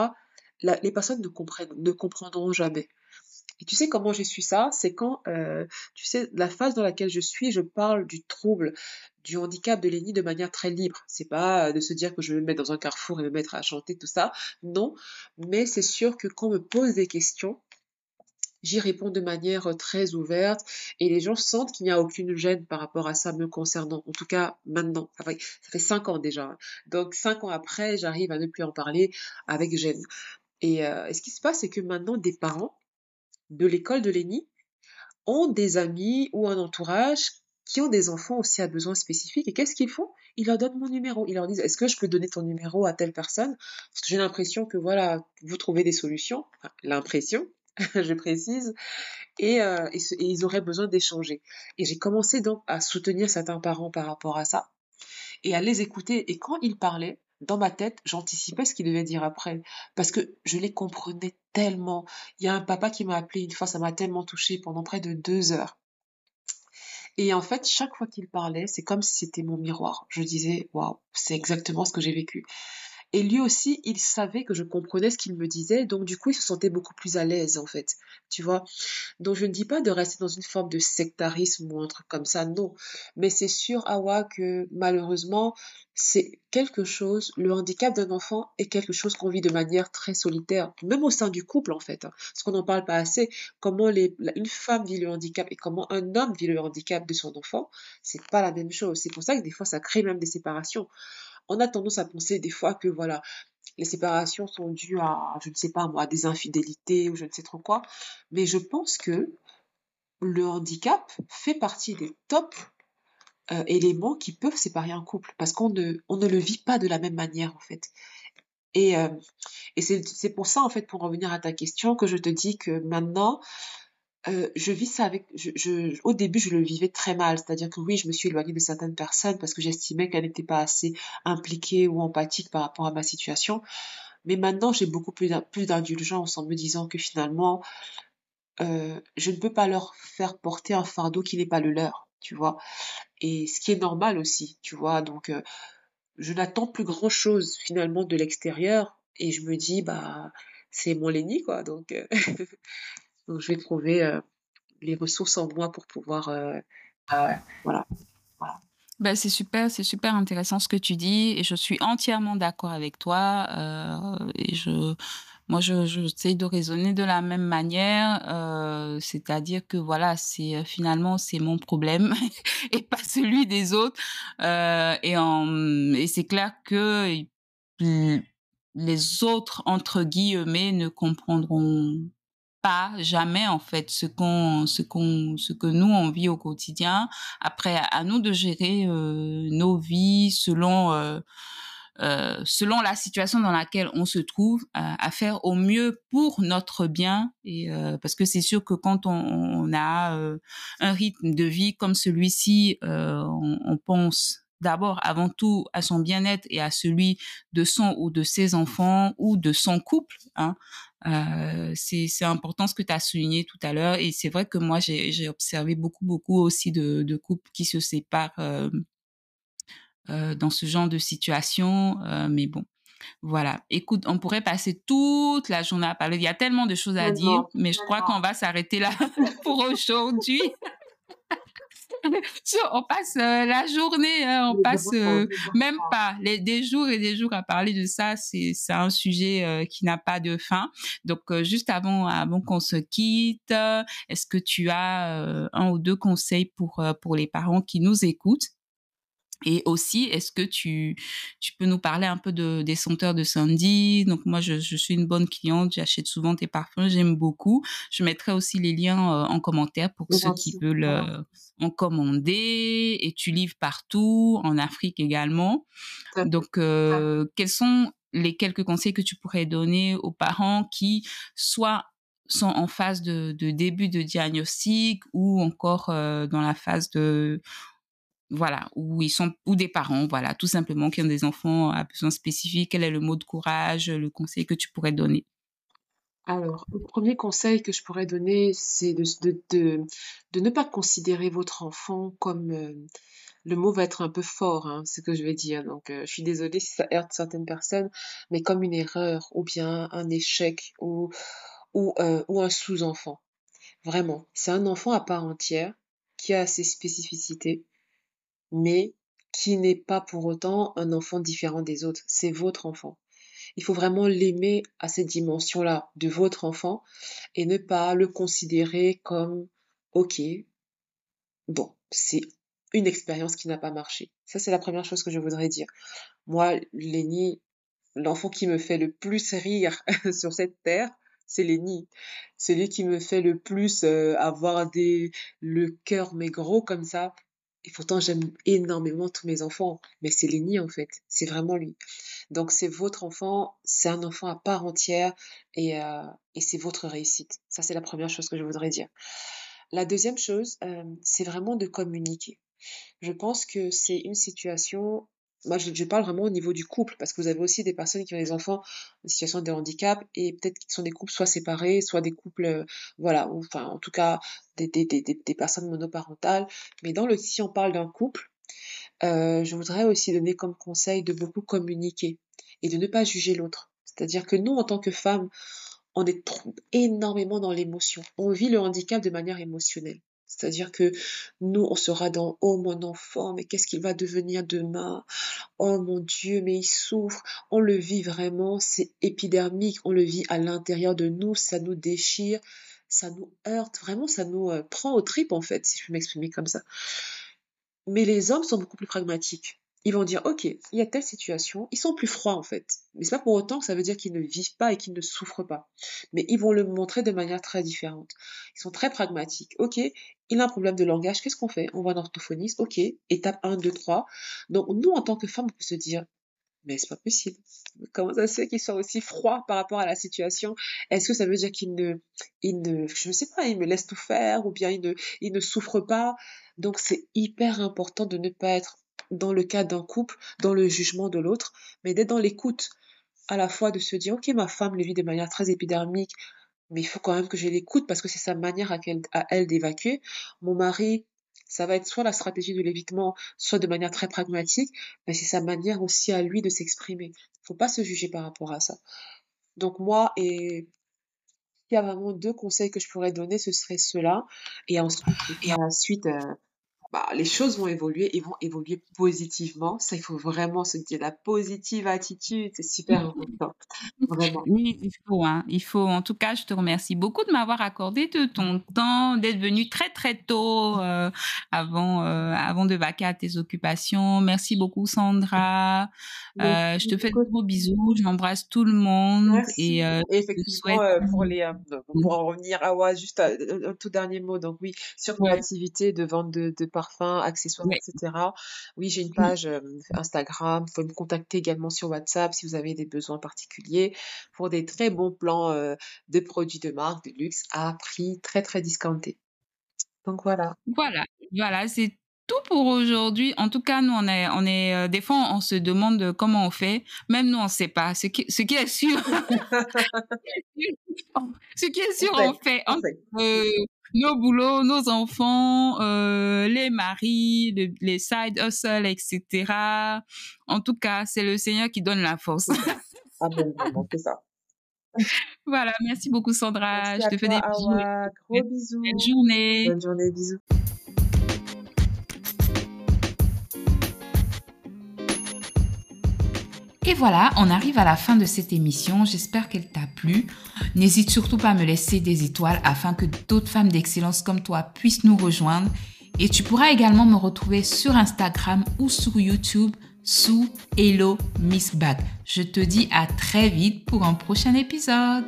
les personnes ne, comprennent, ne comprendront jamais. Et tu sais comment j'ai su ça? C'est quand, euh, tu sais, la phase dans laquelle je suis, je parle du trouble, du handicap de Lénie de manière très libre. C'est pas de se dire que je vais me mettre dans un carrefour et me mettre à chanter tout ça. Non. Mais c'est sûr que quand on me pose des questions, j'y réponds de manière très ouverte et les gens sentent qu'il n'y a aucune gêne par rapport à ça me concernant. En tout cas, maintenant. Ça fait, cinq ans déjà. Donc, cinq ans après, j'arrive à ne plus en parler avec gêne. Et, euh, ce qui se passe, c'est que maintenant, des parents de l'école de Lénie ont des amis ou un entourage qui ont des enfants aussi à besoins spécifiques. Et qu'est-ce qu'ils font? Ils leur donnent mon numéro. Ils leur disent Est-ce que je peux donner ton numéro à telle personne? Parce que j'ai l'impression que voilà, vous trouvez des solutions. l'impression, je précise. Et, euh, et, ils auraient besoin d'échanger. Et j'ai commencé donc à soutenir certains parents par rapport à ça et à les écouter. Et quand ils parlaient, dans ma tête, j'anticipais ce qu'il devait dire après. Parce que je les comprenais tellement. Il y a un papa qui m'a appelé une fois, ça m'a tellement touché pendant près de deux heures. Et en fait, chaque fois qu'il parlait, c'est comme si c'était mon miroir. Je disais, waouh, c'est exactement ce que j'ai vécu. Et lui aussi, il savait que je comprenais ce qu'il me disait, donc du coup, il se sentait beaucoup plus à l'aise, en fait. Tu vois? Donc je ne dis pas de rester dans une forme de sectarisme ou un truc comme ça, non. Mais c'est sûr, Awa, que malheureusement, c'est quelque chose, le handicap d'un enfant est quelque chose qu'on vit de manière très solitaire, même au sein du couple, en fait. Hein. Parce qu'on n'en parle pas assez. Comment une femme vit le handicap et comment un homme vit le handicap de son enfant, c'est pas la même chose. C'est pour ça que des fois, ça crée même des séparations on a tendance à penser des fois que voilà, les séparations sont dues à, je ne sais pas moi, à des infidélités ou je ne sais trop quoi. Mais je pense que le handicap fait partie des top euh, éléments qui peuvent séparer un couple parce qu'on ne, le vit pas de la même manière en fait. Et, euh, et c'est pour ça en fait, pour revenir à ta question, que je te dis que maintenant, euh, je vis ça avec. Je, au début, je le vivais très mal, c'est-à-dire que oui, je me suis éloignée de certaines personnes parce que j'estimais qu'elles n'étaient pas assez impliquées ou empathiques par rapport à ma situation. Mais maintenant, j'ai beaucoup plus d'indulgence en me disant que finalement, euh, je ne peux pas leur faire porter un fardeau qui n'est pas le leur, tu vois. Et ce qui est normal aussi, tu vois. Donc, euh, je n'attends plus grand chose finalement de l'extérieur et je me dis, bah, c'est mon Léni, quoi. Donc, donc, je vais trouver les ressources en moi pour pouvoir, voilà. voilà. Ben, c'est super, c'est super intéressant ce que tu dis et je suis entièrement d'accord avec toi. Euh, et je, moi, je, j'essaie de raisonner de la même manière, euh, c'est-à-dire que voilà, c'est finalement c'est mon problème et pas celui des autres. Euh, et et c'est clair que les autres entre guillemets ne comprendront jamais en fait ce qu'on ce qu'on ce que nous on vit au quotidien après à nous de gérer euh, nos vies selon euh, euh, selon la situation dans laquelle on se trouve, à, faire au mieux pour notre bien. Et parce que c'est sûr que quand on, a un rythme de vie comme celui-ci, on, on, pense d'abord, avant tout, à son bien-être et à celui de son ou de ses enfants ou de son couple. Hein. Euh, c'est important ce que tu as souligné tout à l'heure. Et c'est vrai que moi, j'ai observé beaucoup, beaucoup aussi de, de couples qui se séparent euh, euh, dans ce genre de situation. Mais bon, voilà. Écoute, on pourrait passer toute la journée à parler. Il y a tellement de choses à dire, mais je crois qu'on va s'arrêter là pour aujourd'hui. on passe euh, la journée, hein, on passe euh, même pas les, des jours et des jours à parler de ça. C'est un sujet euh, qui n'a pas de fin. Donc juste avant avant qu'on se quitte, est-ce que tu as un ou deux conseils pour pour les parents qui nous écoutent? Et aussi, est-ce que tu, tu peux nous parler un peu de, des senteurs de Sandy? Donc moi, je, je suis une bonne cliente, j'achète souvent tes parfums, j'aime beaucoup. Je mettrai aussi les liens euh, en commentaire pour ceux qui veulent euh, en commander. Et tu livres partout, en Afrique également. Donc, euh, quels sont les quelques conseils que tu pourrais donner aux parents qui soit sont en phase de, de début de diagnostic ou encore euh, dans la phase de voilà, où ils sont, ou des parents, voilà, tout simplement, qui ont des enfants à besoin spécifiques. Quel est le mot de courage, le conseil que tu pourrais donner? Alors, le premier conseil que je pourrais donner, c'est de, de, de, ne pas considérer votre enfant comme... Euh, le mot va être un peu fort, hein, ce que je vais dire. Donc, euh, je suis désolée si ça heurte certaines personnes, mais comme une erreur ou bien un échec ou, ou, euh, ou un sous-enfant. Vraiment, c'est un enfant à part entière qui a ses spécificités mais qui n'est pas pour autant un enfant différent des autres. C'est votre enfant. Il faut vraiment l'aimer à cette dimension-là de votre enfant et ne pas le considérer comme OK, bon, c'est une expérience qui n'a pas marché. Ça, c'est la première chose que je voudrais dire. Moi, Lénie, l'enfant qui me fait le plus rire sur cette terre, c'est Lénie. Celui qui me fait le plus euh, avoir des le cœur mais gros comme ça, et pourtant, j'aime énormément tous mes enfants, mais c'est Léni en fait, c'est vraiment lui. Donc c'est votre enfant, c'est un enfant à part entière et, euh, et c'est votre réussite. Ça, c'est la première chose que je voudrais dire. La deuxième chose, euh, c'est vraiment de communiquer. Je pense que c'est une situation moi, je, parle vraiment au niveau du couple, parce que vous avez aussi des personnes qui ont des enfants en situation de handicap, et peut-être qu'ils sont des couples soit séparés, soit des couples, euh, voilà, enfin, en tout cas, des, des, personnes monoparentales. Mais dans le, si on parle d'un couple, euh, je voudrais aussi donner comme conseil de beaucoup communiquer et de ne pas juger l'autre. C'est-à-dire que nous, en tant que femmes, on est énormément dans l'émotion. On vit le handicap de manière émotionnelle. C'est-à-dire que nous, on sera dans Oh mon enfant, mais qu'est-ce qu'il va devenir demain? Oh mon Dieu, mais il souffre. On le vit vraiment, c'est épidermique, on le vit à l'intérieur de nous, ça nous déchire, ça nous heurte, vraiment, ça nous euh, prend aux tripes en fait, si je peux m'exprimer comme ça. Mais les hommes sont beaucoup plus pragmatiques. Ils vont dire, OK, il y a telle situation, ils sont plus froids en fait. Mais c'est pas pour autant que ça veut dire qu'ils ne vivent pas et qu'ils ne souffrent pas. Mais ils vont le montrer de manière très différente. Ils sont très pragmatiques. OK, il a un problème de langage, qu'est-ce qu'on fait? On va un orthophoniste, OK, étape 1, 2, 3. Donc nous, en tant que femmes, on peut se dire, mais c'est pas possible. Comment ça se fait qu'ils soient aussi froids par rapport à la situation? Est-ce que ça veut dire qu'ils ne, ils ne, je ne sais pas, ils me laissent tout faire ou bien ils ne, ils ne souffrent pas? Donc c'est hyper important de ne pas être dans le cas d'un couple, dans le jugement de l'autre, mais d'être dans l'écoute à la fois de se dire, ok, ma femme le vit de manière très épidermique, mais il faut quand même que je l'écoute parce que c'est sa manière à, elle, d'évacuer. Mon mari, ça va être soit la stratégie de l'évitement, soit de manière très pragmatique, mais c'est sa manière aussi à lui de s'exprimer. Il faut pas se juger par rapport à ça. Donc moi, et il y a vraiment deux conseils que je pourrais donner, ce serait cela. Et ensuite, et ensuite, euh, bah, les choses vont évoluer et vont évoluer positivement. Ça, il faut vraiment se dire la positive attitude, c'est super important. Vraiment. Oui, il faut, hein. Il faut. En tout cas, je te remercie beaucoup de m'avoir accordé de ton temps, d'être venu très très tôt euh, avant euh, avant de vaquer à tes occupations. Merci beaucoup, Sandra. Euh, je te fais de gros bisous. J'embrasse tout le monde. Merci. Et, effectivement, pour les pour en revenir à ouais, juste un, tout dernier mot. Donc oui, sur mon activité de vente de, de parfums, accessoires, etc. Oui, j'ai une page Instagram. Vous pouvez me contacter également sur WhatsApp si vous avez des besoins particuliers pour des très bons plans de produits de marque, de luxe à prix très très discounté. Donc voilà. Voilà, voilà, c'est tout pour aujourd'hui. En tout cas, nous, on est, on est, des fois, on se demande comment on fait. Même nous, on ne sait pas. Ce qui, ce qui est sûr, ce qui est sûr, on fait. On fait nos boulots, nos enfants, euh, les maris, les side hustles, etc. En tout cas, c'est le Seigneur qui donne la force. ah bon, c'est ça. Voilà, merci beaucoup Sandra. Je te fais des bisous. Gros bisous. Bonne journée. Bonne journée, bisous. Et voilà, on arrive à la fin de cette émission. J'espère qu'elle t'a plu. N'hésite surtout pas à me laisser des étoiles afin que d'autres femmes d'excellence comme toi puissent nous rejoindre. Et tu pourras également me retrouver sur Instagram ou sur YouTube sous Hello Miss Bag. Je te dis à très vite pour un prochain épisode.